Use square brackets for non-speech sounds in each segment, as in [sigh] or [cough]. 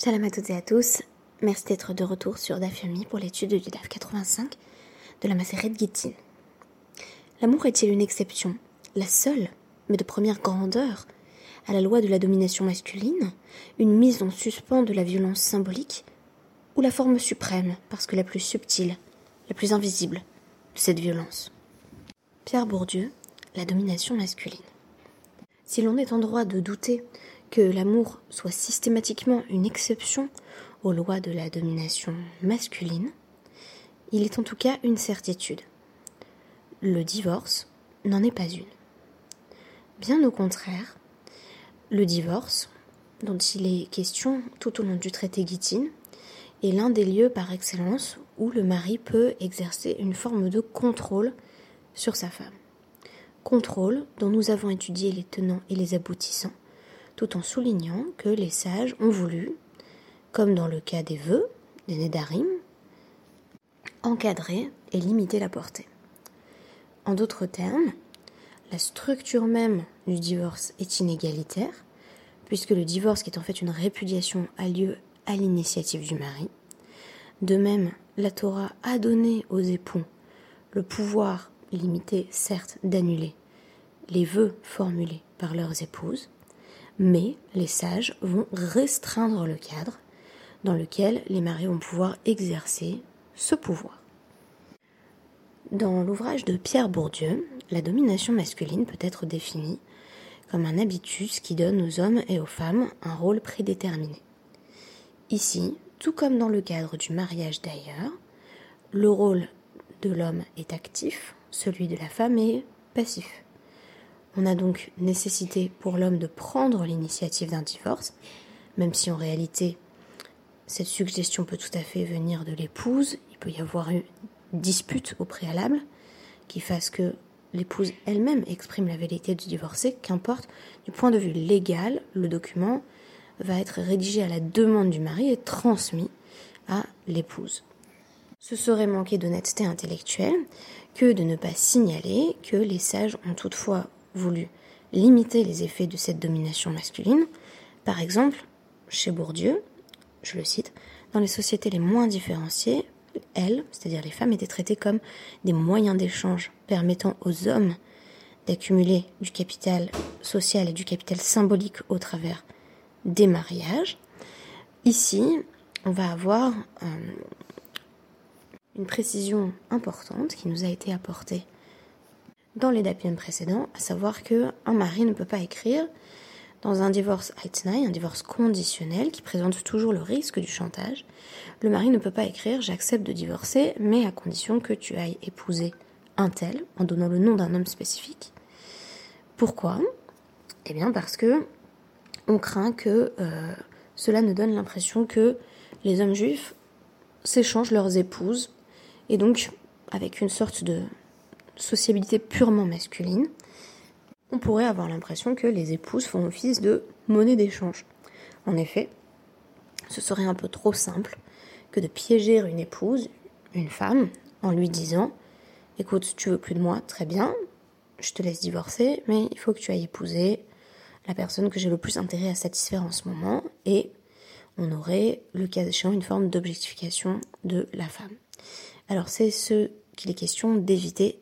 Shalom à toutes et à tous. Merci d'être de retour sur DAF pour l'étude du DAF 85 de la Maseret Gittin. L'amour est-il une exception, la seule, mais de première grandeur, à la loi de la domination masculine, une mise en suspens de la violence symbolique, ou la forme suprême, parce que la plus subtile, la plus invisible de cette violence? Pierre Bourdieu, la domination masculine. Si l'on est en droit de douter que l'amour soit systématiquement une exception aux lois de la domination masculine, il est en tout cas une certitude. Le divorce n'en est pas une. Bien au contraire, le divorce, dont il est question tout au long du traité Guitine, est l'un des lieux par excellence où le mari peut exercer une forme de contrôle sur sa femme contrôle dont nous avons étudié les tenants et les aboutissants, tout en soulignant que les sages ont voulu, comme dans le cas des vœux, des Nédarim, encadrer et limiter la portée. En d'autres termes, la structure même du divorce est inégalitaire, puisque le divorce, qui est en fait une répudiation, a lieu à l'initiative du mari. De même, la Torah a donné aux époux le pouvoir limité, certes, d'annuler les vœux formulés par leurs épouses, mais les sages vont restreindre le cadre dans lequel les maris vont pouvoir exercer ce pouvoir. Dans l'ouvrage de Pierre Bourdieu, la domination masculine peut être définie comme un habitus qui donne aux hommes et aux femmes un rôle prédéterminé. Ici, tout comme dans le cadre du mariage d'ailleurs, le rôle de l'homme est actif, celui de la femme est passif. On a donc nécessité pour l'homme de prendre l'initiative d'un divorce, même si en réalité cette suggestion peut tout à fait venir de l'épouse, il peut y avoir une dispute au préalable qui fasse que l'épouse elle-même exprime la vérité du divorcé, qu'importe, du point de vue légal, le document va être rédigé à la demande du mari et transmis à l'épouse. Ce serait manquer d'honnêteté intellectuelle que de ne pas signaler que les sages ont toutefois voulu limiter les effets de cette domination masculine. Par exemple, chez Bourdieu, je le cite, dans les sociétés les moins différenciées, elles, c'est-à-dire les femmes, étaient traitées comme des moyens d'échange permettant aux hommes d'accumuler du capital social et du capital symbolique au travers des mariages. Ici, on va avoir euh, une précision importante qui nous a été apportée dans les dapiens précédents, à savoir que un mari ne peut pas écrire dans un divorce Aitnai, un divorce conditionnel qui présente toujours le risque du chantage, le mari ne peut pas écrire j'accepte de divorcer, mais à condition que tu ailles épouser un tel, en donnant le nom d'un homme spécifique. Pourquoi? Eh bien parce que on craint que euh, cela ne donne l'impression que les hommes juifs s'échangent leurs épouses, et donc avec une sorte de, sociabilité purement masculine, on pourrait avoir l'impression que les épouses font office de monnaie d'échange. En effet, ce serait un peu trop simple que de piéger une épouse, une femme, en lui disant Écoute, tu veux plus de moi, très bien, je te laisse divorcer, mais il faut que tu ailles épouser la personne que j'ai le plus intérêt à satisfaire en ce moment, et on aurait, le cas échéant, une forme d'objectification de la femme. Alors c'est ce qu'il est question d'éviter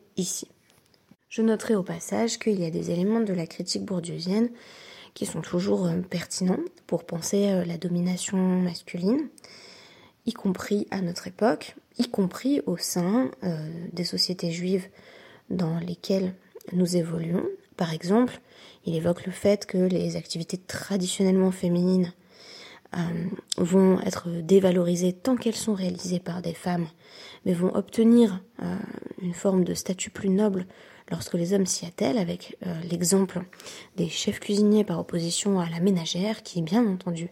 Je noterai au passage qu'il y a des éléments de la critique bourdieusienne qui sont toujours euh, pertinents pour penser euh, la domination masculine, y compris à notre époque, y compris au sein euh, des sociétés juives dans lesquelles nous évoluons. Par exemple, il évoque le fait que les activités traditionnellement féminines vont être dévalorisées tant qu'elles sont réalisées par des femmes, mais vont obtenir une forme de statut plus noble lorsque les hommes s'y attellent, avec euh, l'exemple des chefs cuisiniers par opposition à la ménagère, qui bien entendu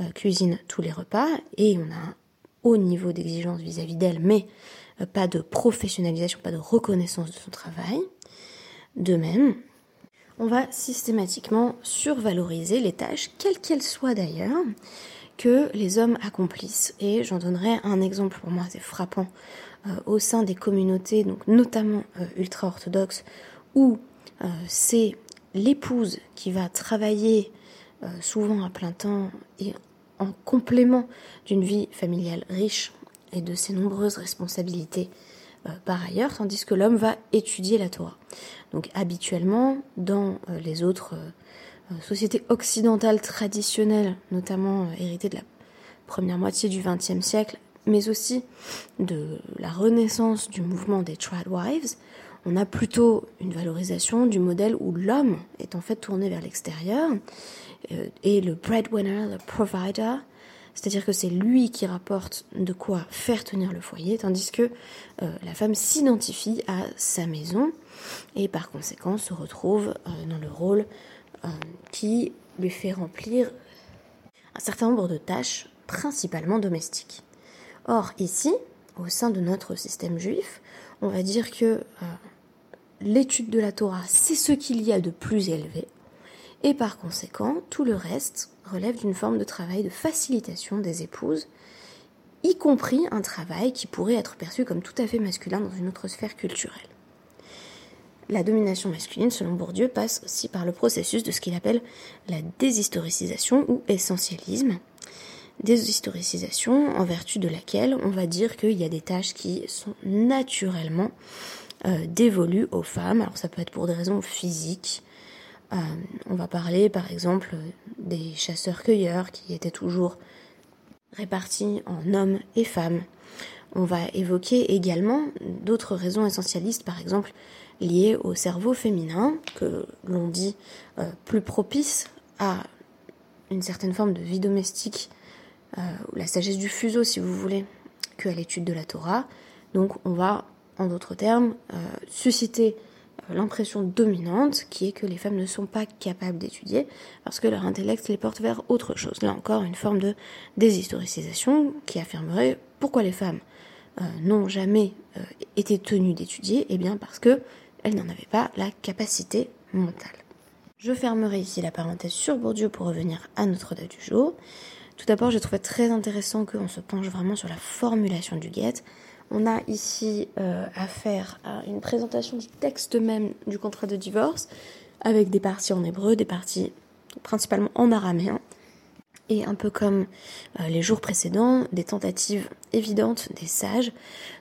euh, cuisine tous les repas, et on a un haut niveau d'exigence vis-à-vis d'elle, mais euh, pas de professionnalisation, pas de reconnaissance de son travail. De même, on va systématiquement survaloriser les tâches, quelles qu'elles soient d'ailleurs, que les hommes accomplissent. Et j'en donnerai un exemple pour moi assez frappant euh, au sein des communautés, donc notamment euh, ultra-orthodoxes, où euh, c'est l'épouse qui va travailler souvent à plein temps et en complément d'une vie familiale riche et de ses nombreuses responsabilités par ailleurs, tandis que l'homme va étudier la Torah. Donc habituellement, dans euh, les autres euh, sociétés occidentales traditionnelles, notamment héritées de la première moitié du XXe siècle, mais aussi de la renaissance du mouvement des Wives, on a plutôt une valorisation du modèle où l'homme est en fait tourné vers l'extérieur et le breadwinner, le provider, c'est-à-dire que c'est lui qui rapporte de quoi faire tenir le foyer, tandis que euh, la femme s'identifie à sa maison et par conséquent se retrouve euh, dans le rôle euh, qui lui fait remplir un certain nombre de tâches, principalement domestiques. Or, ici, au sein de notre système juif, on va dire que l'étude de la Torah, c'est ce qu'il y a de plus élevé, et par conséquent, tout le reste relève d'une forme de travail de facilitation des épouses, y compris un travail qui pourrait être perçu comme tout à fait masculin dans une autre sphère culturelle. La domination masculine, selon Bourdieu, passe aussi par le processus de ce qu'il appelle la déshistoricisation ou essentialisme. Déshistoricisation en vertu de laquelle on va dire qu'il y a des tâches qui sont naturellement euh, dévolues aux femmes. Alors ça peut être pour des raisons physiques, euh, on va parler par exemple des chasseurs-cueilleurs qui étaient toujours répartis en hommes et femmes. On va évoquer également d'autres raisons essentialistes, par exemple liées au cerveau féminin, que l'on dit euh, plus propice à une certaine forme de vie domestique, euh, la sagesse du fuseau si vous voulez, qu'à l'étude de la Torah. Donc on va, en d'autres termes, susciter l'impression dominante qui est que les femmes ne sont pas capables d'étudier parce que leur intellect les porte vers autre chose. Là encore, une forme de déshistoricisation qui affirmerait pourquoi les femmes euh, n'ont jamais euh, été tenues d'étudier Eh bien parce que elles n'en avaient pas la capacité mentale. Je fermerai ici la parenthèse sur Bourdieu pour revenir à notre date du jour. Tout d'abord, j'ai trouvé très intéressant qu'on se penche vraiment sur la formulation du guette on a ici euh, affaire à une présentation du texte même du contrat de divorce, avec des parties en hébreu, des parties principalement en araméen, et un peu comme euh, les jours précédents, des tentatives évidentes des sages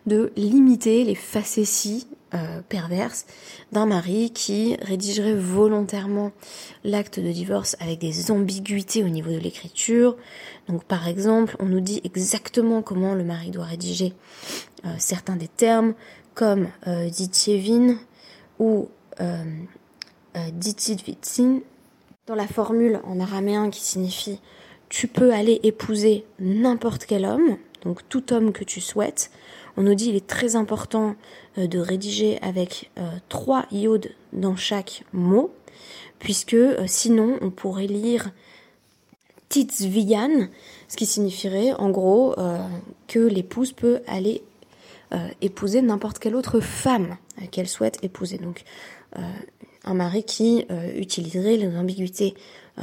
de limiter les facéties euh, perverses d'un mari qui rédigerait volontairement l'acte de divorce avec des ambiguïtés au niveau de l'écriture. Donc par exemple, on nous dit exactement comment le mari doit rédiger certains des termes, comme euh, ou euh, Ditidvitsin, dans la formule en araméen qui signifie tu peux aller épouser n'importe quel homme, donc tout homme que tu souhaites. On nous dit il est très important de rédiger avec trois iodes dans chaque mot, puisque sinon on pourrait lire Titzvian, ce qui signifierait en gros que l'épouse peut aller euh, épouser n'importe quelle autre femme qu'elle souhaite épouser. Donc euh, un mari qui euh, utiliserait les ambiguïtés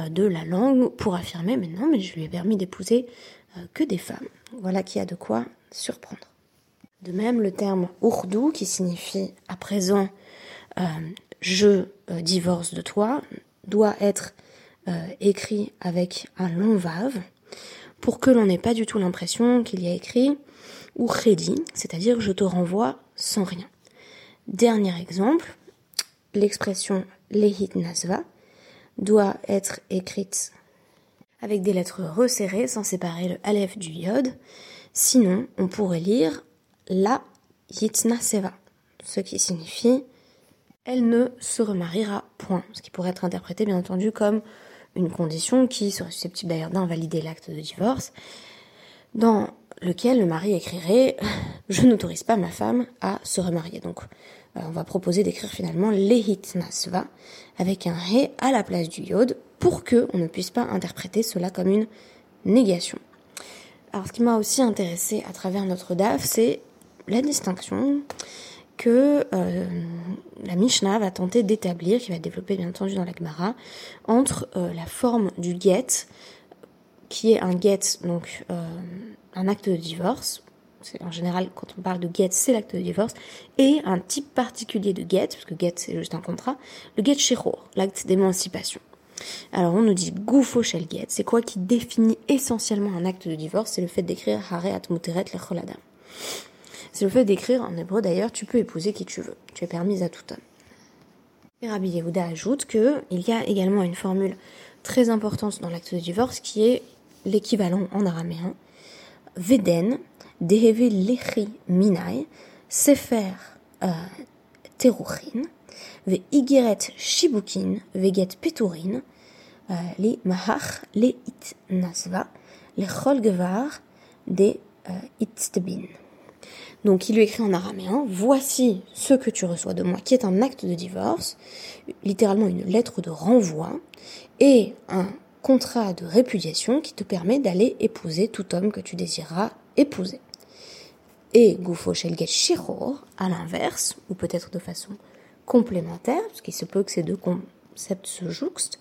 de la langue pour affirmer mais non mais je lui ai permis d'épouser que des femmes. Voilà qui a de quoi surprendre. De même le terme ourdou qui signifie à présent je divorce de toi doit être écrit avec un long vave pour que l'on n'ait pas du tout l'impression qu'il y a écrit ou khedi, c'est-à-dire je te renvoie sans rien. Dernier exemple, l'expression lehit nasva doit être écrite avec des lettres resserrées sans séparer le aleph du yod. Sinon, on pourrait lire la yitna seva, ce qui signifie elle ne se remariera point, ce qui pourrait être interprété bien entendu comme une condition qui serait susceptible d'ailleurs d'invalider l'acte de divorce. Dans lequel le mari écrirait Je n'autorise pas ma femme à se remarier. Donc, on va proposer d'écrire finalement Lehit Nasva avec un He à la place du Yod pour que on ne puisse pas interpréter cela comme une négation. Alors, ce qui m'a aussi intéressé à travers notre DAF, c'est la distinction que euh, la Mishnah va tenter d'établir, qui va développer bien entendu dans la Gemara, entre euh, la forme du get, qui est un get, donc un acte de divorce, en général quand on parle de get c'est l'acte de divorce, et un type particulier de get, parce que get c'est juste un contrat, le get shechor, l'acte d'émancipation. Alors on nous dit goufo shelget, c'est quoi qui définit essentiellement un acte de divorce? C'est le fait d'écrire hareat muteret lecholadam. C'est le fait d'écrire en hébreu d'ailleurs, tu peux épouser qui tu veux, tu es permise à tout homme. Et Rabbi Yehuda ajoute qu'il y a également une formule très importante dans l'acte de divorce qui est l'équivalent en araméen Veden, Deheve Lechi Minai, Sefer euh, Teruchin, Ve Igeret Shibukin, Veget Peturin, euh, les Mahach, les It Nasva, les Cholgevar, des euh, Itstebin. Donc il lui écrit en araméen, voici ce que tu reçois de moi, qui est un acte de divorce, littéralement une lettre de renvoi, et un contrat de répudiation qui te permet d'aller épouser tout homme que tu désireras épouser. Et Gufo Shelget Shiror, à l'inverse, ou peut-être de façon complémentaire, parce qu'il se peut que ces deux concepts se jouxtent,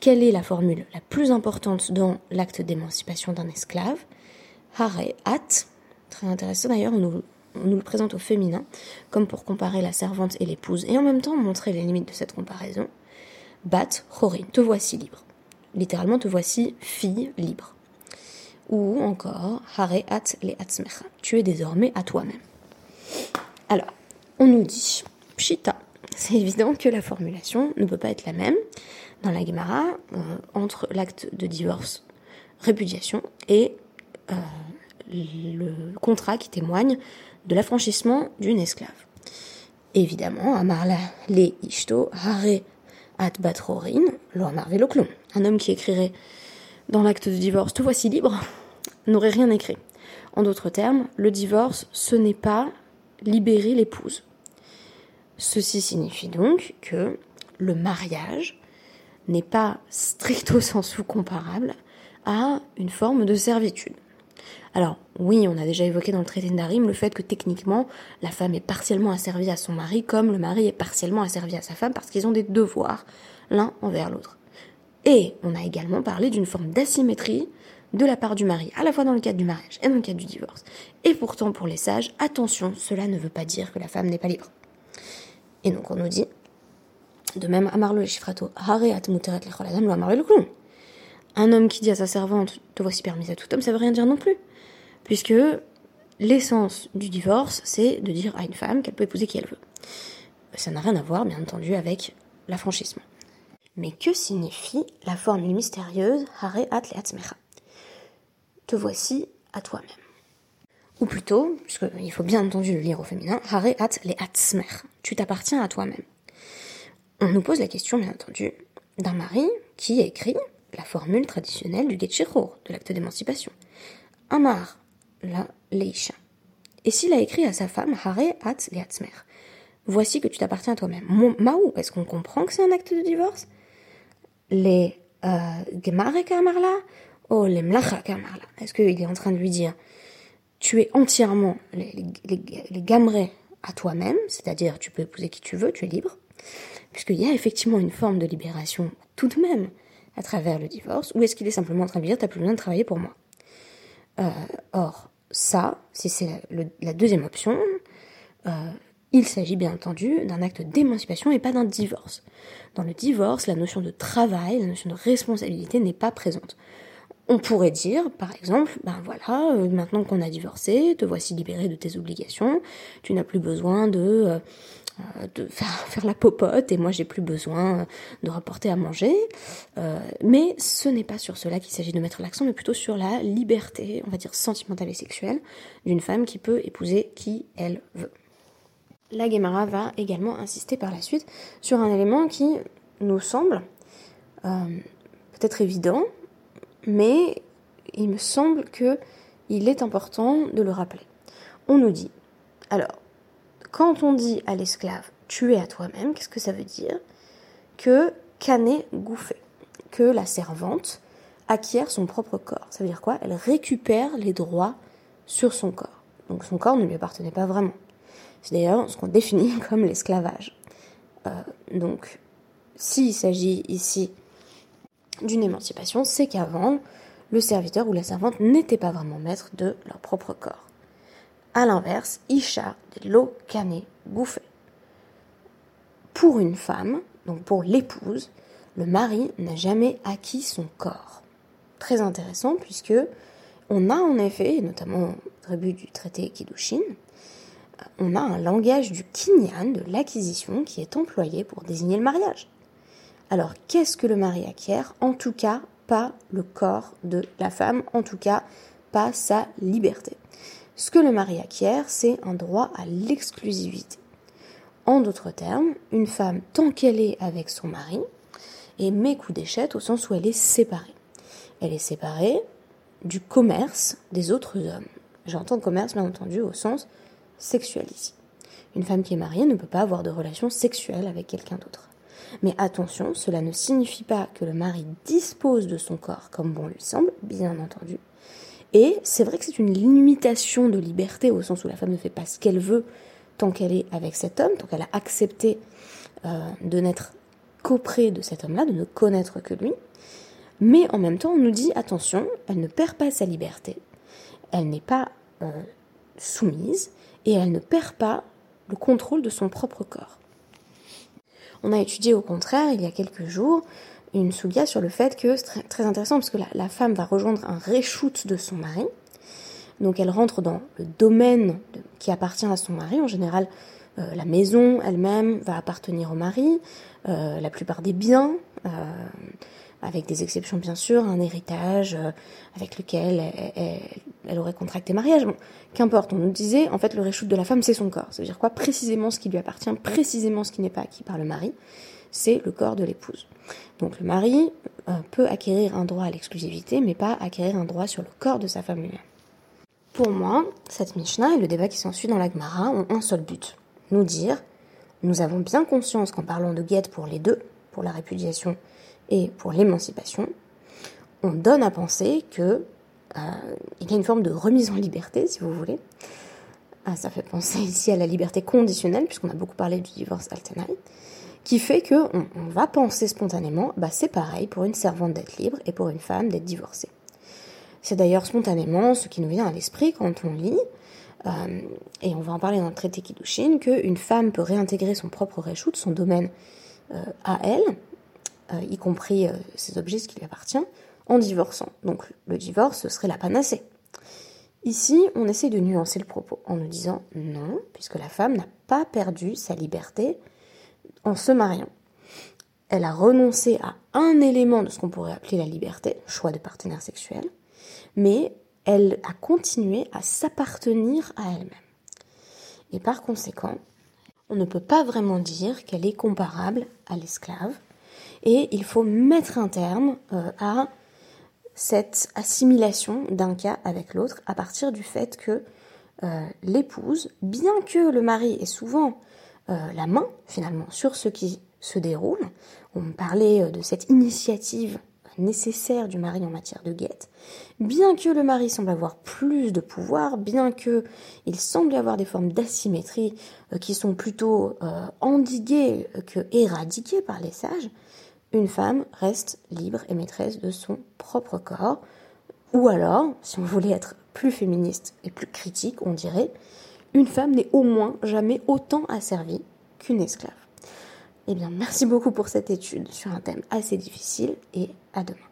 quelle est la formule la plus importante dans l'acte d'émancipation d'un esclave? Hare At, Très intéressant d'ailleurs, on nous, le présente au féminin, comme pour comparer la servante et l'épouse, et en même temps montrer les limites de cette comparaison. Bat Chorin, te voici libre. Littéralement, te voici fille libre. Ou encore, Hare At le Atzmecha, tu es désormais à toi-même. Alors, on nous dit, Pshita, c'est évident que la formulation ne peut pas être la même dans la Gemara euh, entre l'acte de divorce, répudiation, et euh, le contrat qui témoigne de l'affranchissement d'une esclave. Évidemment, Amarla le Ishto Hare at Un homme qui écrirait dans l'acte de divorce Te voici libre n'aurait rien écrit. En d'autres termes, le divorce, ce n'est pas libérer l'épouse. Ceci signifie donc que le mariage n'est pas stricto sensu comparable à une forme de servitude. Alors oui, on a déjà évoqué dans le traité de Darim le fait que techniquement, la femme est partiellement asservie à son mari comme le mari est partiellement asservi à sa femme parce qu'ils ont des devoirs l'un envers l'autre. Et on a également parlé d'une forme d'asymétrie de la part du mari, à la fois dans le cadre du mariage et dans le cadre du divorce. Et pourtant, pour les sages, attention, cela ne veut pas dire que la femme n'est pas libre. Et donc on nous dit, de même, Amarlo et Shifrato, Hareat Muteret lo Un homme qui dit à sa servante, te voici permise à tout homme, ça veut rien dire non plus puisque l'essence du divorce, c'est de dire à une femme qu'elle peut épouser qui elle veut. Ça n'a rien à voir, bien entendu, avec l'affranchissement. Mais que signifie la formule mystérieuse Hare at Te voici à toi-même. Ou plutôt, puisqu'il faut bien entendu le lire au féminin, Hare at. Tu t'appartiens à toi-même. On nous pose la question, bien entendu, d'un mari qui écrit la formule traditionnelle du Getchirur, de l'acte d'émancipation. Amar la leisha. Et s'il a écrit à sa femme, Hare at leatzmer, voici que tu t'appartiens à toi-même. Maou, est-ce qu'on comprend que c'est un acte de divorce? Les euh, gemare kamarla ou les mlacha kamarla? Est-ce qu'il est en train de lui dire, tu es entièrement les, les, à toi-même, c'est-à-dire tu peux épouser qui tu veux, tu es libre, puisqu'il y a effectivement une forme de libération tout de même à travers le divorce, ou est-ce qu'il est simplement en train de dire, t'as plus besoin de travailler pour moi? Euh, or, ça, si c'est la deuxième option, euh, il s'agit bien entendu d'un acte d'émancipation et pas d'un divorce. Dans le divorce, la notion de travail, la notion de responsabilité n'est pas présente. On pourrait dire, par exemple, ben voilà, euh, maintenant qu'on a divorcé, te voici libéré de tes obligations, tu n'as plus besoin de de [laughs] faire, la popote et moi j'ai plus besoin de rapporter à manger. Euh, mais ce n'est pas sur cela qu'il s'agit de mettre l'accent, mais plutôt sur la liberté, on va dire sentimentale et sexuelle, d'une femme qui peut épouser qui elle veut. La Gemara va également insister par la suite sur un élément qui nous semble euh, peut-être évident, mais il me semble que il est important de le rappeler. On nous dit, alors, quand on dit à l'esclave tu es à toi-même, qu'est-ce que ça veut dire? Que canet gouffé, que la servante acquiert son propre corps. Ça veut dire quoi? Elle récupère les droits sur son corps. Donc son corps ne lui appartenait pas vraiment. C'est d'ailleurs ce qu'on [laughs] définit comme l'esclavage. Euh, donc, s'il s'agit ici d'une émancipation, c'est qu'avant, le serviteur ou la servante n'était pas vraiment maître de leur propre corps. À l'inverse, Isha de l'eau canée bouffée. Pour une femme, donc pour l'épouse, le mari n'a jamais acquis son corps. Très intéressant puisque on a en effet, notamment au début du traité Kiddushin, on a un langage du kinyan, de l'acquisition, qui est employé pour désigner le mariage. Alors, qu'est-ce que le mari acquiert? En tout cas, pas le corps de la femme, en tout cas, pas sa liberté. Ce que le mari acquiert, c'est un droit à l'exclusivité. En d'autres termes, une femme, tant qu'elle est avec son mari, est met coup d'échette au sens où elle est séparée. Elle est séparée du commerce des autres hommes. J'entends commerce, bien entendu, au sens sexuel ici. Une femme qui est mariée ne peut pas avoir de relation sexuelle avec quelqu'un d'autre. Mais attention, cela ne signifie pas que le mari dispose de son corps comme bon lui semble, bien entendu. Et c'est vrai que c'est une limitation de liberté au sens où la femme ne fait pas ce qu'elle veut tant qu'elle est avec cet homme, tant qu'elle a accepté euh, de n'être qu'auprès de cet homme-là, de ne connaître que lui. Mais en même temps, on nous dit attention, elle ne perd pas sa liberté, elle n'est pas euh, soumise et elle ne perd pas le contrôle de son propre corps. On a étudié au contraire, il y a quelques jours, une souga sur le fait que c'est très, intéressant parce que la, femme va rejoindre un reshoot de son mari. Donc elle rentre dans le domaine qui appartient à son mari. En général, euh, la maison elle-même va appartenir au mari, euh, la plupart des biens, euh, avec des exceptions bien sûr, un héritage avec lequel elle, aurait contracté mariage. Bon, qu'importe, on nous disait, en fait, le reshoot de la femme, c'est son corps. Ça veut dire quoi? Précisément ce qui lui appartient, précisément ce qui n'est pas acquis par le mari, c'est le corps de l'épouse. Donc le mari peut acquérir un droit à l'exclusivité, mais pas acquérir un droit sur le corps de sa femme lui-même. Pour moi, cette Mishnah et le débat qui s'ensuit dans la Gemara ont un seul but nous dire nous avons bien conscience qu'en parlant de guette pour les deux, pour la répudiation et pour l'émancipation, on donne à penser que euh, il y a une forme de remise en liberté, si vous voulez. Ah, ça fait penser ici à la liberté conditionnelle, puisqu'on a beaucoup parlé du divorce alternate, qui fait que on, va penser spontanément, bah c'est pareil pour une servante d'être libre et pour une femme d'être divorcée. C'est d'ailleurs spontanément ce qui nous vient à l'esprit quand on lit euh, et on va en parler dans le traité Kiddushin, qu'une femme peut réintégrer son propre reshoot, son domaine euh, à elle, euh, y compris ses objets, ce qui lui appartient, en divorçant. Donc le divorce, ce serait la panacée. Ici, on essaie de nuancer le propos en nous disant non, puisque la femme n'a pas perdu sa liberté en se mariant. Elle a renoncé à un élément de ce qu'on pourrait appeler la liberté, choix de partenaire sexuel, mais elle a continué à s'appartenir à elle-même. Et par conséquent, on ne peut pas vraiment dire qu'elle est comparable à l'esclave, et il faut mettre un terme euh, à cette assimilation d'un cas avec l'autre à partir du fait que euh, l'épouse, bien que le mari ait souvent euh, la main finalement sur ce qui se déroule, on parlait de cette initiative nécessaire du mari en matière de guette, bien que le mari semble avoir plus de pouvoir, bien que il semble avoir des formes d'asymétrie euh, qui sont plutôt euh, endiguées que éradiquées par les sages, une femme reste libre et maîtresse de son propre corps. Ou alors, si on voulait être plus féministe et plus critique, on dirait une femme n'est au moins jamais autant asservie qu'une esclave. Eh bien, merci beaucoup pour cette étude sur un thème assez difficile et à demain.